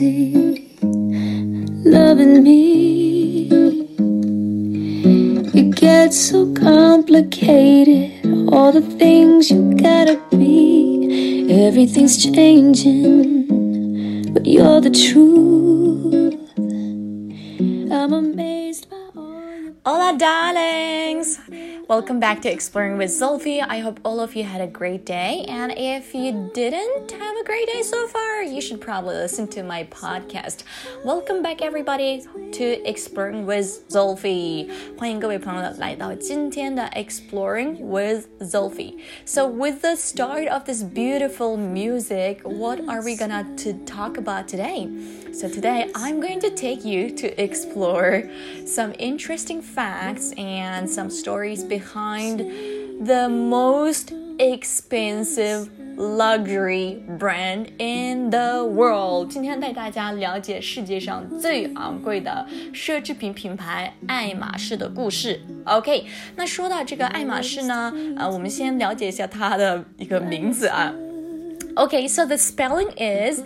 easy loving me. It gets so complicated, all the things you gotta be. Everything's changing, but you're the truth. Welcome back to Exploring with Zolfi. I hope all of you had a great day. And if you didn't have a great day so far, you should probably listen to my podcast. Welcome back, everybody, to Exploring with Zolfi. 欢迎各位朋友来到今天的 Exploring with Zolfi. So, with the start of this beautiful music, what are we gonna to talk about today? So today I'm going to take you to explore some interesting facts and some stories behind kind the most expensive luxury brand in the world。今天带大家了解世界上最昂贵的奢侈品品牌爱马仕的故事。OK，那说到这个爱马仕呢，呃，我们先了解一下它的一个名字啊。Okay, so the spelling is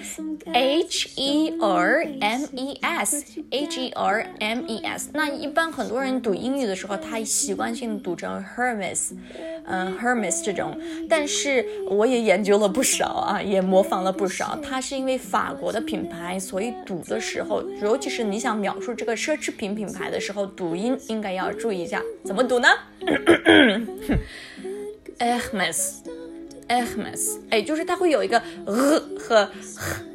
H E R M E S H E R M E S。那一般很多人读英语的时候，他习惯性读成 Hermes，嗯，Hermes 这种。但是我也研究了不少啊，也模仿了不少。它是因为法国的品牌，所以读的时候，尤其是你想描述这个奢侈品品牌的时候，读音应该要注意一下，怎么读呢？Hermes。 Hermes，哎，就是它会有一个呃和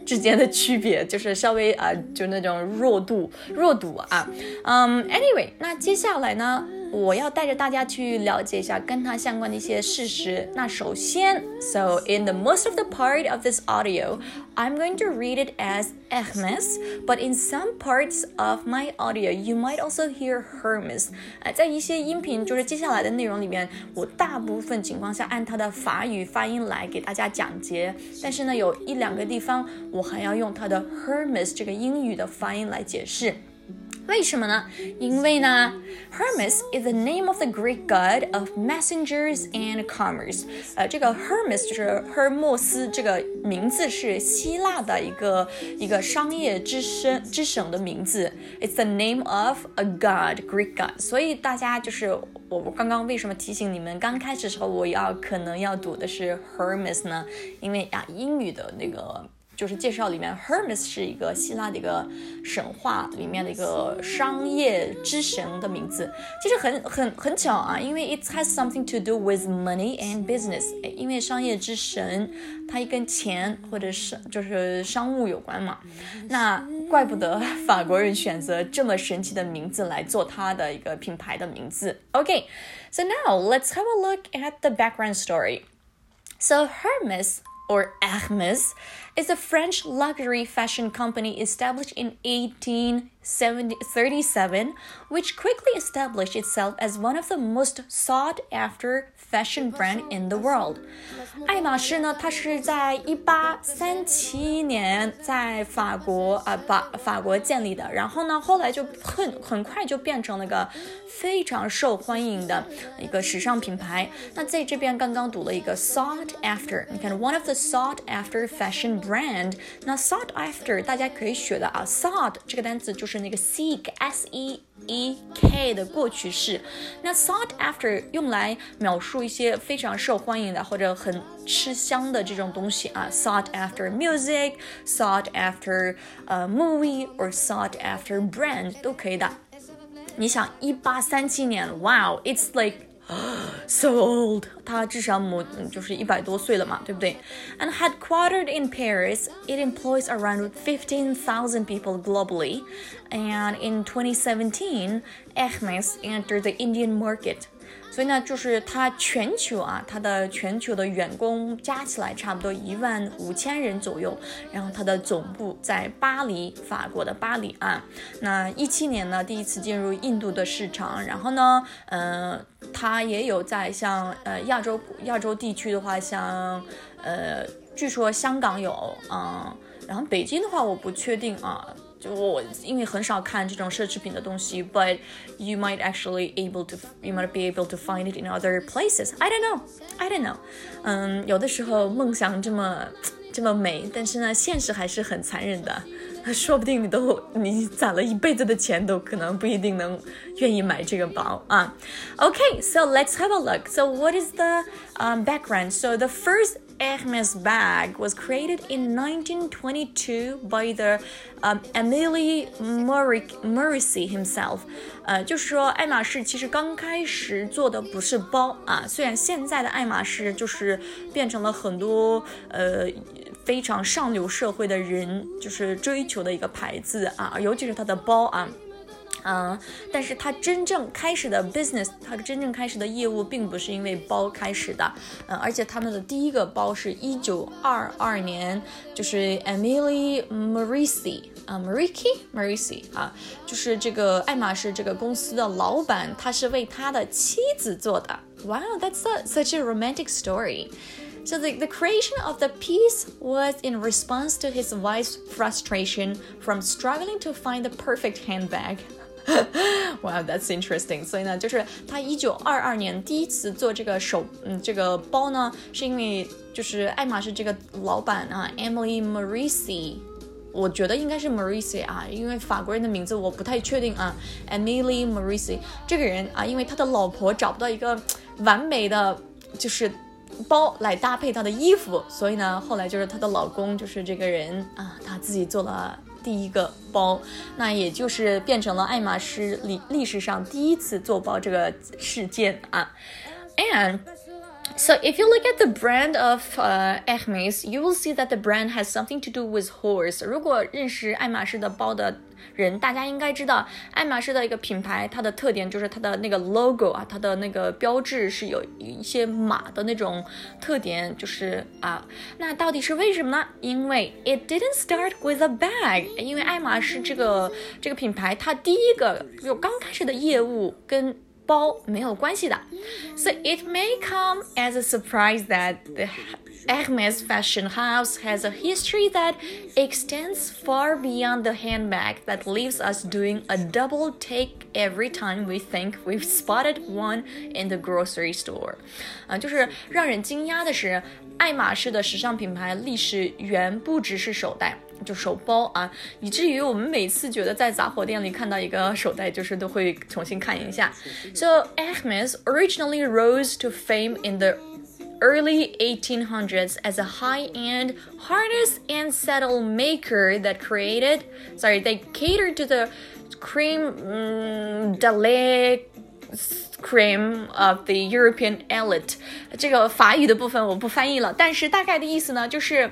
之间的区别，就是稍微啊、呃，就那种弱度弱度啊。嗯、，Anyway，那接下来呢，我要带着大家去了解一下跟它相关的一些事实。那首先，so in the most of the part of this audio, I'm going to read it as Hermes, but in some parts of my audio, you might also hear Hermes。呃，在一些音频，就是接下来的内容里面，我大部分情况下按它的法语发音来给大家讲解，但是呢，有一两个地方我还要用它的 Hermes 这个英语的发音来解释。为什么呢？因为呢，Hermes is the name of the Greek god of messengers and commerce。呃，这个 Hermes 就是赫尔墨斯这个名字是希腊的一个一个商业之神之神的名字。It's the name of a god, Greek god。所以大家就是我刚刚为什么提醒你们，刚开始时候我要可能要读的是 Hermes 呢？因为啊，英语的那个。就是介绍里面，Hermes 是一个希腊的一个神话里面的一个商业之神的名字。其实很很很巧啊，因为 it has something to do with money and business。因为商业之神，它跟钱或者是就是商务有关嘛。那怪不得法国人选择这么神奇的名字来做它的一个品牌的名字。OK，so、okay, now let's have a look at the background story. So Hermes or Hermes is a French luxury fashion company established in 1837, which quickly established itself as one of the most sought after fashion brand in the world. 爱马仕呢，它是在一八三七年在法国啊把法国建立的，然后呢，后来就很很快就变成了个非常受欢迎的一个时尚品牌。那在这边刚刚读了一个 sought after，你看 one of the sought after fashion brand。那 sought after 大家可以学的啊，sought 这个单词就是 那个 seek s e e k 的过去式。那 sought after 用来描述一些非常受欢迎的或者很吃香的这种东西啊，sought after music，sought after 呃 movie or sought after brand 都可以的。你想，一八三七年，Wow，it's like so old，它至少母就是一百多岁了嘛，对不对？And headquartered in Paris, it employs around fifteen thousand people globally. And in 2017, Hermes entered the Indian market. 所以呢，就是它全球啊，它的全球的员工加起来差不多一万五千人左右。然后它的总部在巴黎，法国的巴黎啊。那一七年呢，第一次进入印度的市场。然后呢，嗯、呃，它也有在像呃亚洲亚洲地区的话，像呃，据说香港有，嗯，然后北京的话我不确定啊。or 因为很少看这种奢侈品的东西，but you might actually able to you might be able to find it in other places. I don't know, I don't know. Um, 嗯，有的时候梦想这么这么美，但是呢，现实还是很残忍的。说不定你都你攒了一辈子的钱都可能不一定能愿意买这个包啊。Okay, so let's have a look. So what is the um, background? So the first Hermes bag was created in 1922 by the um, Emily Morrissey himself。呃，就是说，爱马仕其实刚开始做的不是包啊，虽然现在的爱马仕就是变成了很多呃非常上流社会的人就是追求的一个牌子啊，尤其是它的包啊。 啊，但是它真正开始的 business，它真正开始的业务并不是因为包开始的，嗯，而且他们的第一个包是一九二二年，就是 Emily Morrissey 啊，Morrissey，Morrissey 啊，就是这个爱马仕这个公司的老板，他是为他的妻子做的。Wow, that's a, such a romantic story. So the, the creation of the piece was in response to his wife's frustration from struggling to find the perfect handbag. Wow, that's interesting. 所以呢，就是他一九二二年第一次做这个手，嗯，这个包呢，是因为就是爱马仕这个老板啊，Emily Morrissey，我觉得应该是 Morrissey 啊，因为法国人的名字我不太确定啊。Emily Morrissey 这个人啊，因为他的老婆找不到一个完美的，就是包来搭配他的衣服，所以呢，后来就是他的老公就是这个人啊，他自己做了。第一个包，那也就是变成了爱马仕历历史上第一次做包这个事件啊。And so if you look at the brand of uh, Hermes, you will see that the brand has something to do with horse. 如果认识爱马仕的包的 人，大家应该知道，爱马仕的一个品牌，它的特点就是它的那个 logo 啊，它的那个标志是有一些马的那种特点，就是啊，那到底是为什么呢？因为 it didn't start with a bag，因为爱马仕这个这个品牌，它第一个就刚开始的业务跟包没有关系的，so it may come as a surprise that the Hermes fashion house has a history that extends far beyond the handbag that leaves us doing a double take every time we think we've spotted one in the grocery store。啊，就是让人惊讶的是，爱马仕的时尚品牌历史远不只是手袋。 就手包啊，以至于我们每次觉得在杂货店里看到一个手袋，就是都会重新看一下。So Hermes originally rose to fame in the early 1800s as a high-end harness and saddle maker that created, sorry, they catered to the cream um, de cream of the European elite。这个法语的部分我不翻译了，但是大概的意思呢，就是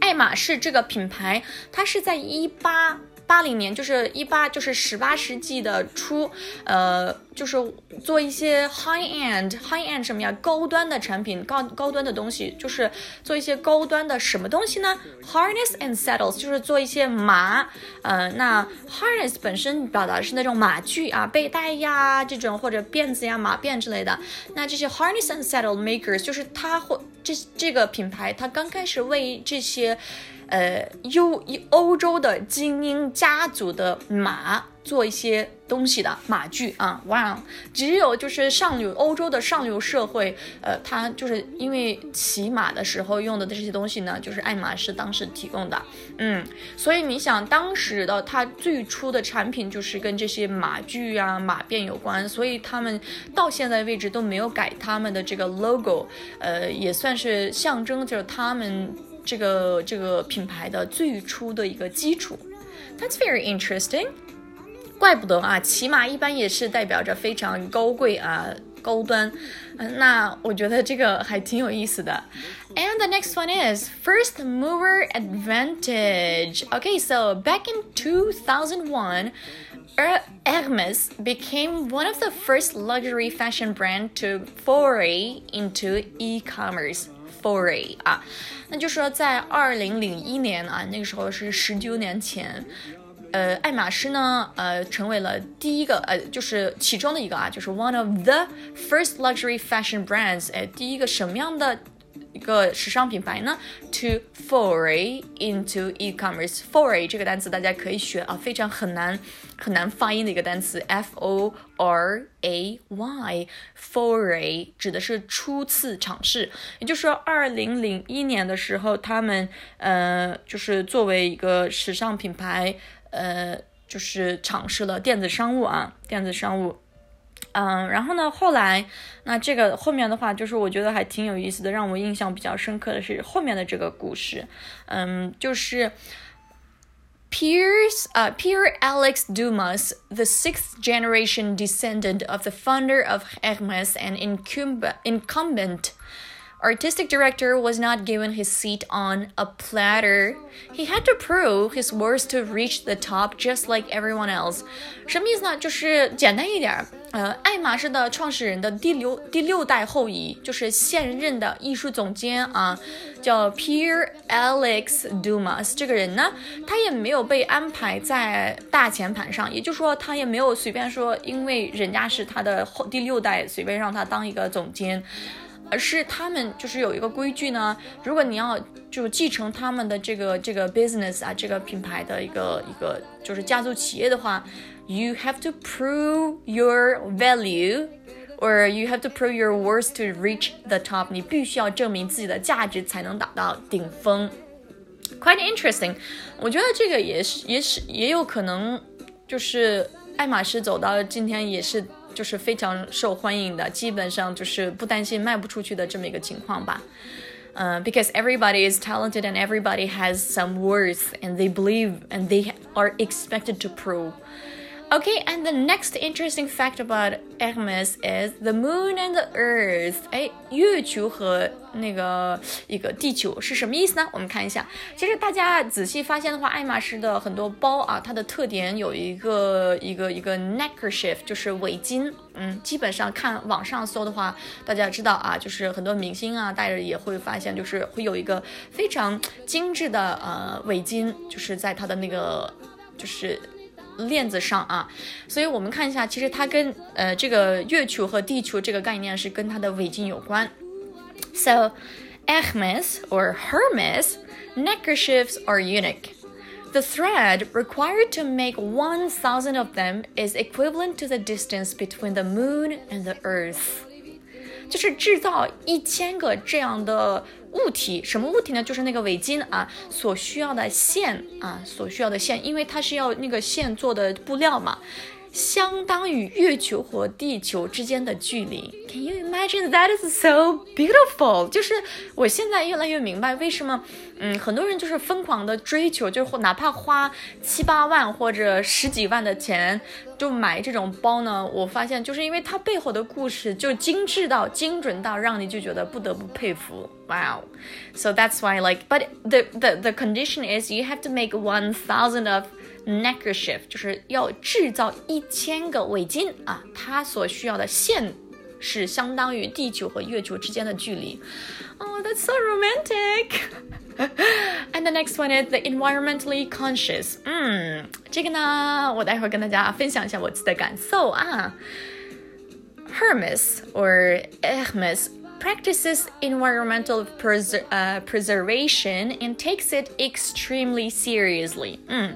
爱马仕这个品牌，它是在一八。八零年就是一八，就是十八世纪的初，呃，就是做一些 high end high end 什么呀，高端的产品，高高端的东西，就是做一些高端的什么东西呢？Harness and saddles 就是做一些马，呃，那 harness 本身表达的是那种马具啊，背带呀这种或者辫子呀，马辫之类的。那这些 harness and saddle makers 就是它或这这个品牌，它刚开始为这些。呃，欧欧洲的精英家族的马做一些东西的马具啊，哇！只有就是上流欧洲的上流社会，呃，他就是因为骑马的时候用的这些东西呢，就是爱马仕当时提供的，嗯，所以你想当时的他最初的产品就是跟这些马具啊、马鞭有关，所以他们到现在为止都没有改他们的这个 logo，呃，也算是象征着他们。这个这个品牌的最初的一个基础，That's very interesting。怪不得啊，骑马一般也是代表着非常高贵啊、高端。嗯，那我觉得这个还挺有意思的。And the next one is first mover advantage. Okay, so back in 2001. Hermes became one of the first luxury fashion brand to foray into e-commerce. Foray 啊，那就是说在二零零一年啊，那个时候是十九年前，呃，爱马仕呢，呃，成为了第一个，呃，就是其中的一个啊，就是 one of the first luxury fashion brands，哎，第一个什么样的一个时尚品牌呢？To foray into e-commerce。foray 这个单词大家可以学啊，非常很难很难发音的一个单词，f o r a y。foray 指的是初次尝试，也就是说，二零零一年的时候，他们呃，就是作为一个时尚品牌，呃，就是尝试了电子商务啊，电子商务。嗯，然后呢，后来，那这个后面的话，就是我觉得还挺有意思的，让我印象比较深刻的是后面的这个故事。嗯，就是 Pierce 啊、pierre Alex Dumas, the sixth generation descendant of the founder of Hermes and incumbent incumbent artistic director was not given his seat on a platter. He had to prove his worth to reach the top just like everyone else. 什么意思呢？就是简单一点，呃，爱马仕的创始人的第六第六代后裔，就是现任的艺术总监啊，叫 Pierre Alex Dumas。这个人呢，他也没有被安排在大前盘上，也就是说，他也没有随便说，因为人家是他的后第六代，随便让他当一个总监。而是他们就是有一个规矩呢，如果你要就继承他们的这个这个 business 啊，这个品牌的一个一个就是家族企业的话，you have to prove your value。or you have to prove your worth to reach the top。你必须要证明自己的价值才能达到顶峰。Quite interesting，我觉得这个也是也是也有可能，就是爱马仕走到今天也是就是非常受欢迎的，基本上就是不担心卖不出去的这么一个情况吧。Uh, because everybody is talented and everybody has some worth and they believe and they are expected to prove. Okay, and the next interesting fact about Hermes is the moon and the earth。哎，月球和那个一个地球是什么意思呢？我们看一下。其实大家仔细发现的话，爱马仕的很多包啊，它的特点有一个一个一个 neckerchief，就是围巾。嗯，基本上看网上搜的话，大家知道啊，就是很多明星啊戴着也会发现，就是会有一个非常精致的呃围巾，就是在它的那个就是。链子上啊，所以我们看一下，其实它跟呃这个月球和地球这个概念是跟它的围巾有关。So, Hermes or Hermes neckerchiefs are unique. The thread required to make 1,000 of them is equivalent to the distance between the moon and the earth. 就是制造一千个这样的 物体，什么物体呢？就是那个围巾啊，所需要的线啊，所需要的线，因为它是要那个线做的布料嘛。相当于月球和地球之间的距离。Can you imagine that is so beautiful？就是我现在越来越明白为什么，嗯，很多人就是疯狂的追求，就是哪怕花七八万或者十几万的钱就买这种包呢？我发现就是因为它背后的故事就精致到精准到让你就觉得不得不佩服。Wow！So that's why like, but the the the condition is you have to make one thousand of neckerchief 就是要制造一千个围巾啊，它所需要的线是相当于地球和月球之间的距离。Oh, that's so romantic. and the next one is the environmentally conscious. 嗯，这个呢，我待会儿跟大家分享一下我自己的感受啊。Hermes or Hermes practices environmental preser uh, preservation and takes it extremely seriously. 嗯。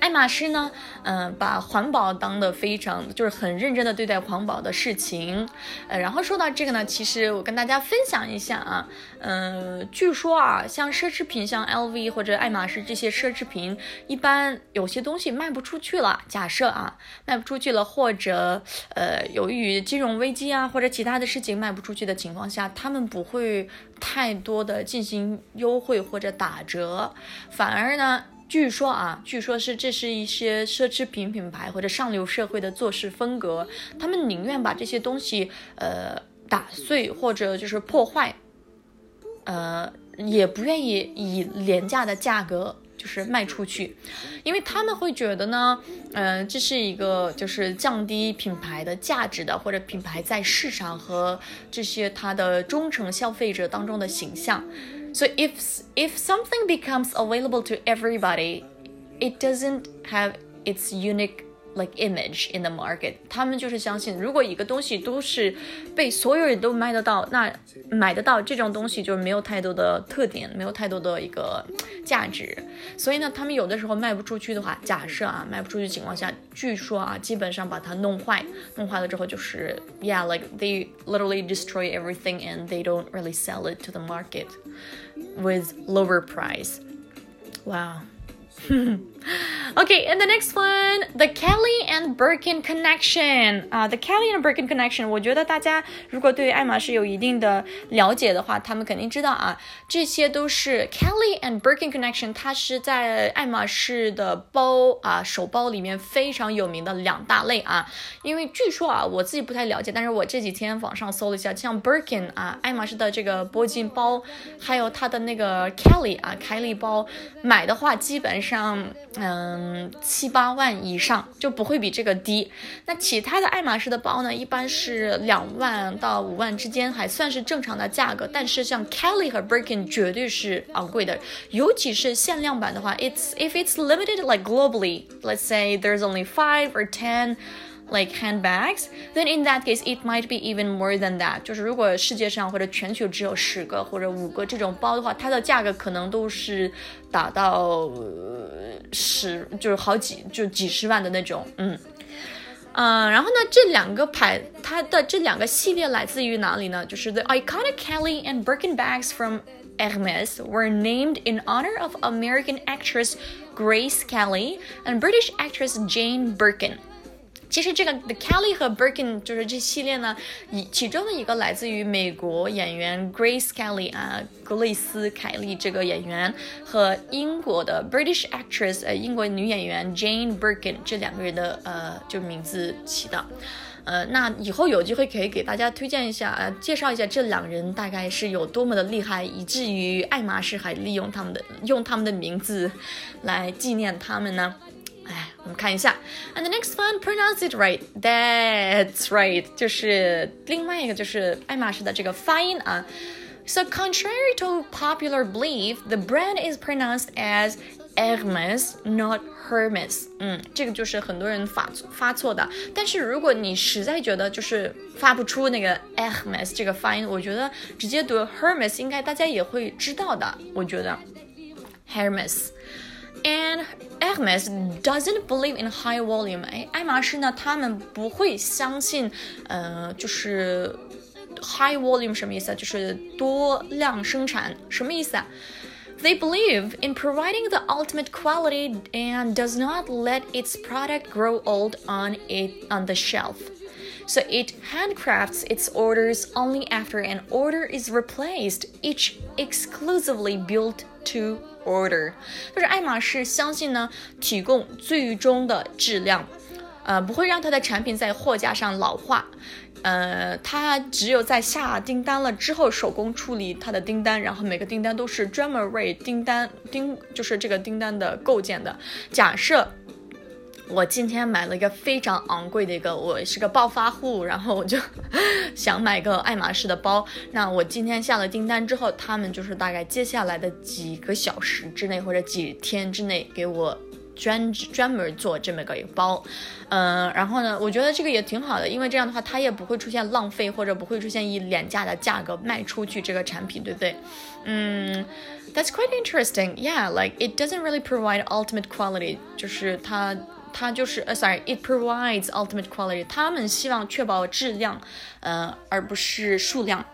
爱马仕呢，嗯，把环保当的非常，就是很认真的对待环保的事情。呃，然后说到这个呢，其实我跟大家分享一下啊，嗯，据说啊，像奢侈品，像 LV 或者爱马仕这些奢侈品，一般有些东西卖不出去了。假设啊，卖不出去了，或者呃，由于金融危机啊，或者其他的事情卖不出去的情况下，他们不会太多的进行优惠或者打折，反而呢。据说啊，据说是这是一些奢侈品品牌或者上流社会的做事风格，他们宁愿把这些东西呃打碎或者就是破坏，呃也不愿意以廉价的价格就是卖出去，因为他们会觉得呢，嗯，这是一个就是降低品牌的价值的，或者品牌在市场和这些它的忠诚消费者当中的形象。So if if something becomes available to everybody, it doesn't have its unique like image in the market。他们就是相信，如果一个东西都是被所有人都买得到，那买得到这种东西就是没有太多的特点，没有太多的一个价值。所以呢，他们有的时候卖不出去的话，假设啊卖不出去情况下，据说啊基本上把它弄坏，弄坏了之后就是 yeah like they literally destroy everything and they don't really sell it to the market With lower price. Wow. okay, and the next one, the Kelly and Birkin connection 啊、，the Kelly and Birkin connection，我觉得大家如果对爱马仕有一定的了解的话，他们肯定知道啊，这些都是 Kelly and Birkin connection，它是在爱马仕的包啊手包里面非常有名的两大类啊。因为据说啊，我自己不太了解，但是我这几天网上搜了一下，像 Birkin 啊，爱马仕的这个铂金包，还有它的那个 Kelly 啊，凯利包，买的话基本上。嗯七八万以上就不会比这个低。那其他的爱马仕的包呢，一般是两万到五万之间，还算是正常的价格。但是像 Kelly 和 Birkin 绝对是昂贵的，尤其是限量版的话，it's if it's limited like globally, let's say there's only five or ten. like handbags, then in that case it might be even more than that。就是如果世界上或者全球只有十个或者五个这种包的话，它的价格可能都是达到十，就是好几，就几十万的那种，嗯。嗯，然后呢，这两个牌，它的这两个系列来自于哪里呢？就是 the iconic Kelly and Birkin bags from Hermes were named in honor of American actress Grace Kelly and British actress Jane Birkin。 其实这个 Kelly 和 Birkin 就是这系列呢，以其中的一个来自于美国演员 Grace Kelly 啊，格蕾丝凯利这个演员和英国的 British actress 呃英国女演员 Jane Birkin 这两个人的呃就名字起的。呃，那以后有机会可以给大家推荐一下，呃，介绍一下这两人大概是有多么的厉害，以至于爱马仕还利用他们的用他们的名字来纪念他们呢。哎，我们看一下，and the next one pronounce it right. That's right，就是另外一个就是爱马仕的这个发音啊。So contrary to popular belief, the brand is pronounced as Hermes, not Hermes。嗯，这个就是很多人发发错的。但是如果你实在觉得就是发不出那个 Hermes 这个发音，我觉得直接读 Hermes 应该大家也会知道的。我觉得 Hermes。 And Hermes doesn't believe in high volume。哎，爱马仕呢，他们不会相信，呃，就是 high volume 什么意思啊？就是多量生产，什么意思啊？They believe in providing the ultimate quality and does not let its product grow old on it on the shelf. So it handcrafts its orders only after an order is replaced, each exclusively built to order，就是爱马仕相信呢，提供最终的质量，呃，不会让它的产品在货架上老化，呃，它只有在下订单了之后手工处理它的订单，然后每个订单都是专门为订单订，就是这个订单的构建的。假设。我今天买了一个非常昂贵的一个，我是个暴发户，然后我就想买个爱马仕的包。那我今天下了订单之后，他们就是大概接下来的几个小时之内或者几天之内给我专专门做这么个一个包。嗯，然后呢，我觉得这个也挺好的，因为这样的话它也不会出现浪费或者不会出现以廉价的价格卖出去这个产品，对不对？嗯，That's quite interesting. Yeah, like it doesn't really provide ultimate quality，就是它。它就是呃，sorry，it provides ultimate quality。他们希望确保质量，呃，而不是数量。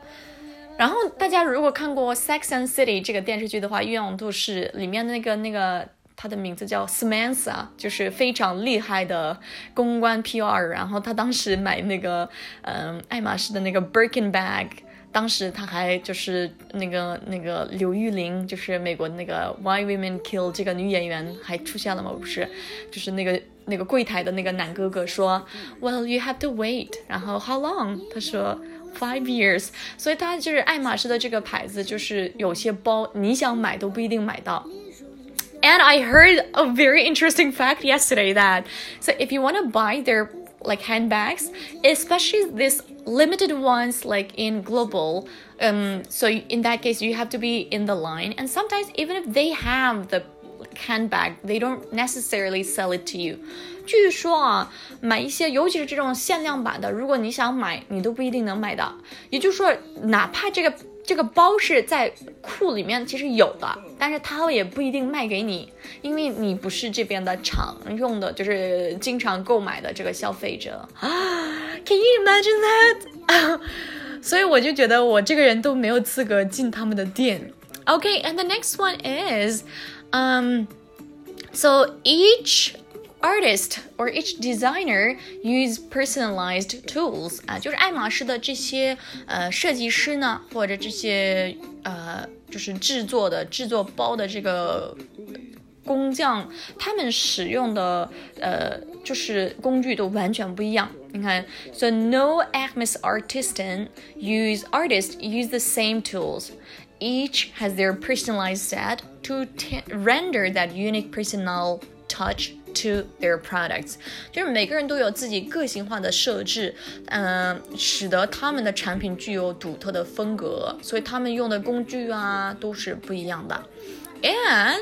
然后大家如果看过《Sex and City》这个电视剧的话，《鸳鸯都市》里面那个那个，他的名字叫 Samantha，就是非常厉害的公关 PR。然后他当时买那个，嗯，爱马仕的那个 Birkin bag。当时他还就是那个那个刘玉玲，就是美国那个《Why Women Kill》这个女演员还出现了吗？不是，就是那个那个柜台的那个男哥哥说，Well you have to wait，然后 How long？他说 Five years。所以他就是爱马仕的这个牌子，就是有些包你想买都不一定买到。And I heard a very interesting fact yesterday that so if you want to buy their like handbags, especially this limited ones like in global um so in that case you have to be in the line and sometimes even if they have the handbag, they don't necessarily sell it to you. 据说啊，买一些，尤其是这种限量版的，如果你想买，你都不一定能买到。也就是说，哪怕这个这个包是在库里面其实有的，但是它也不一定卖给你，因为你不是这边的常用的，就是经常购买的这个消费者啊。Can you imagine that？所以我就觉得我这个人都没有资格进他们的店。Okay，and the next one is，um。So each artist or each designer use personalized tools 啊，就是爱马仕的这些呃设计师呢，或者这些呃就是制作的制作包的这个工匠，他们使用的呃就是工具都完全不一样。你看，so no Hermes artisan use artists use the same tools. Each has their personalized set to render that unique personal touch to their products，就是每个人都有自己个性化的设置，嗯、呃，使得他们的产品具有独特的风格，所以他们用的工具啊都是不一样的。And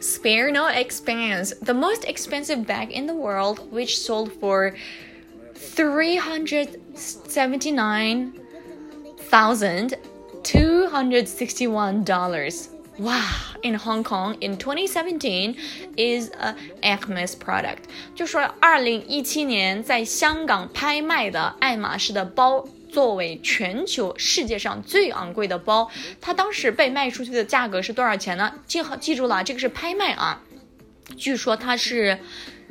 spare no expense, the most expensive bag in the world, which sold for three hundred seventy nine thousand two hundred sixty one dollars. Wow, in Hong Kong in 2017 is a Hermes product。就说二零一七年在香港拍卖的爱马仕的包，作为全球世界上最昂贵的包，它当时被卖出去的价格是多少钱呢？记好记住了，这个是拍卖啊。据说它是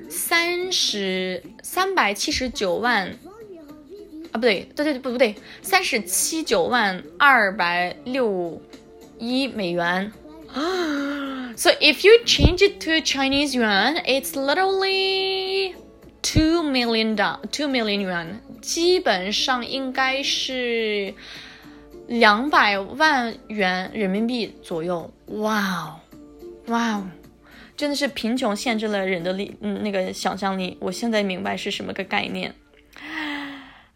三十三百七十九万啊，不对，对对不不对，三十七九万二百六一美元。so if you change it to Chinese yuan, it's literally two million dollars, two million yuan，基本上应该是两百万元人民币左右。哇哦，哇哦，真的是贫穷限制了人的力，嗯，那个想象力。我现在明白是什么个概念。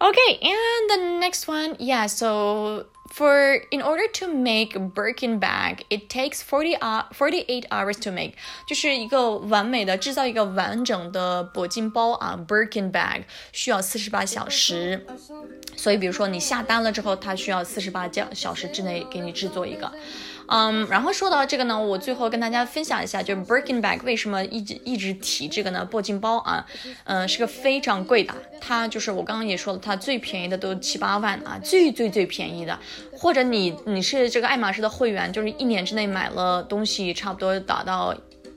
Okay, and the next one, yeah, so for in order to make Birkin bag, it takes forty uh forty eight hours to make，就是一个完美的制造一个完整的铂金包啊，Birkin bag 需要四十八小时。所以，比如说你下单了之后，它需要四十八小时之内给你制作一个。嗯，然后说到这个呢，我最后跟大家分享一下，就是 Birkin bag 为什么一直一直提这个呢？铂金包啊，嗯，是个非常贵的，它就是我刚刚也说了，它最便宜的都七八万啊，最最最便宜的，或者你你是这个爱马仕的会员，就是一年之内买了东西，差不多达到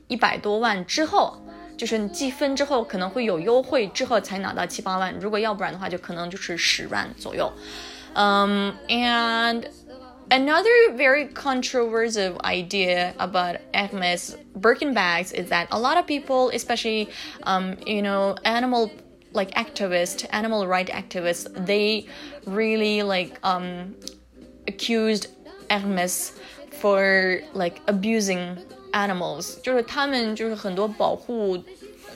一百多万之后，就是你积分之后可能会有优惠，之后才拿到七八万，如果要不然的话，就可能就是十万左右。嗯，and Another very controversial idea about Hermes Birkin bags is that a lot of people, especially, um, you know, animal like activists, animal right activists, they really like um, accused Hermes for like abusing animals，就是他们就是很多保护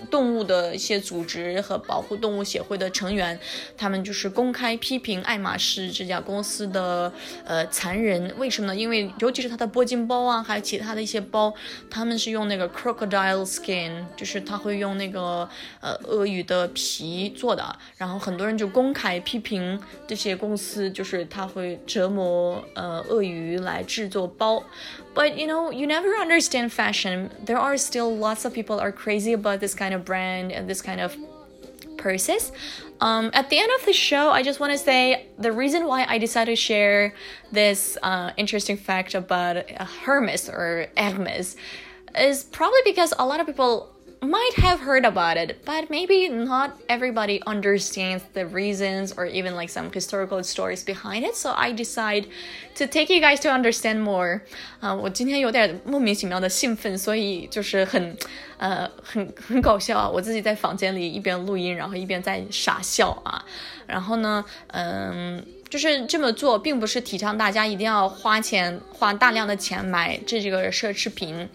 动物的一些组织和保护动物协会的成员，他们就是公开批评爱马仕这家公司的呃残忍。为什么呢？因为尤其是它的铂金包啊，还有其他的一些包，他们是用那个 crocodile skin，就是他会用那个呃鳄鱼的皮做的。然后很多人就公开批评这些公司，就是他会折磨呃鳄鱼来制作包。But you know, you never understand fashion. There are still lots of people are crazy about this kind of brand and this kind of purses. Um, at the end of the show, I just want to say the reason why I decided to share this uh, interesting fact about Hermes or Hermes is probably because a lot of people might have heard about it, but maybe not everybody understands the reasons or even like some historical stories behind it. So I decide to take you guys to understand more. 啊、uh,，我今天有点莫名其妙的兴奋，所以就是很，呃，很很搞笑啊！我自己在房间里一边录音，然后一边在傻笑啊。然后呢，嗯。就是这么做，并不是提倡大家一定要花钱花大量的钱买这这个奢侈品。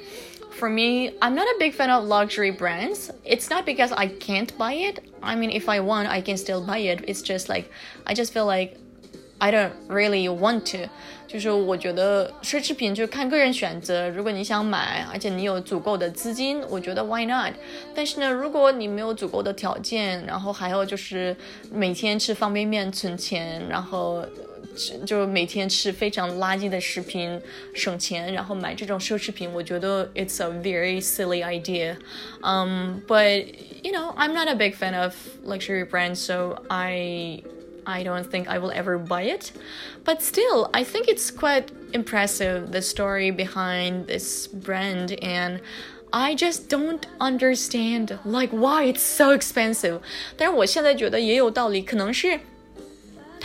for me, I'm not a big fan of luxury brands. It's not because I can't buy it. I mean, if I want, I can still buy it. It's just like, I just feel like I don't really want to，就是我觉得奢侈品就看个人选择。如果你想买，而且你有足够的资金，我觉得 why not？但是呢，如果你没有足够的条件，然后还有就是每天吃方便面存钱，然后 就每天吃非常垃圾的食品省钱，然后买这种奢侈品，我觉得 it's a very silly idea. Um, but you know, I'm not a big fan of luxury brands, so I I don't think I will ever buy it. But still, I think it's quite impressive the story behind this brand and I just don't understand like why it's so expensive. 但是我现在觉得也有道理，可能是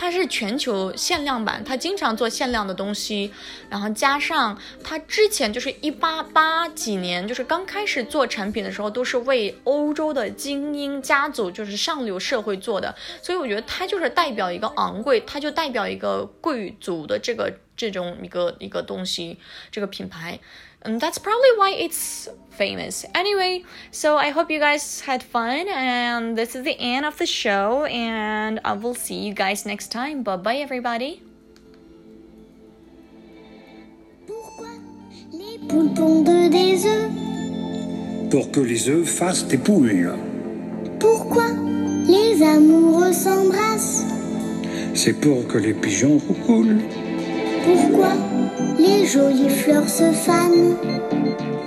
它是全球限量版，它经常做限量的东西，然后加上它之前就是一八八几年，就是刚开始做产品的时候，都是为欧洲的精英家族，就是上流社会做的，所以我觉得它就是代表一个昂贵，它就代表一个贵族的这个这种一个一个东西，这个品牌。and that's probably why it's famous. Anyway, so I hope you guys had fun, and this is the end of the show, and I will see you guys next time. Bye bye, everybody. Pourquoi les poules pondent des œufs Pour que les œufs fassent des poules. Pourquoi les amoureux s'embrassent C'est pour que les pigeons coulent. Pourquoi les jolies fleurs se fanent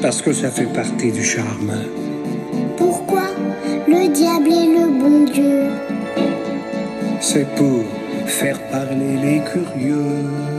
Parce que ça fait partie du charme. Pourquoi le diable est le bon Dieu C'est pour faire parler les curieux.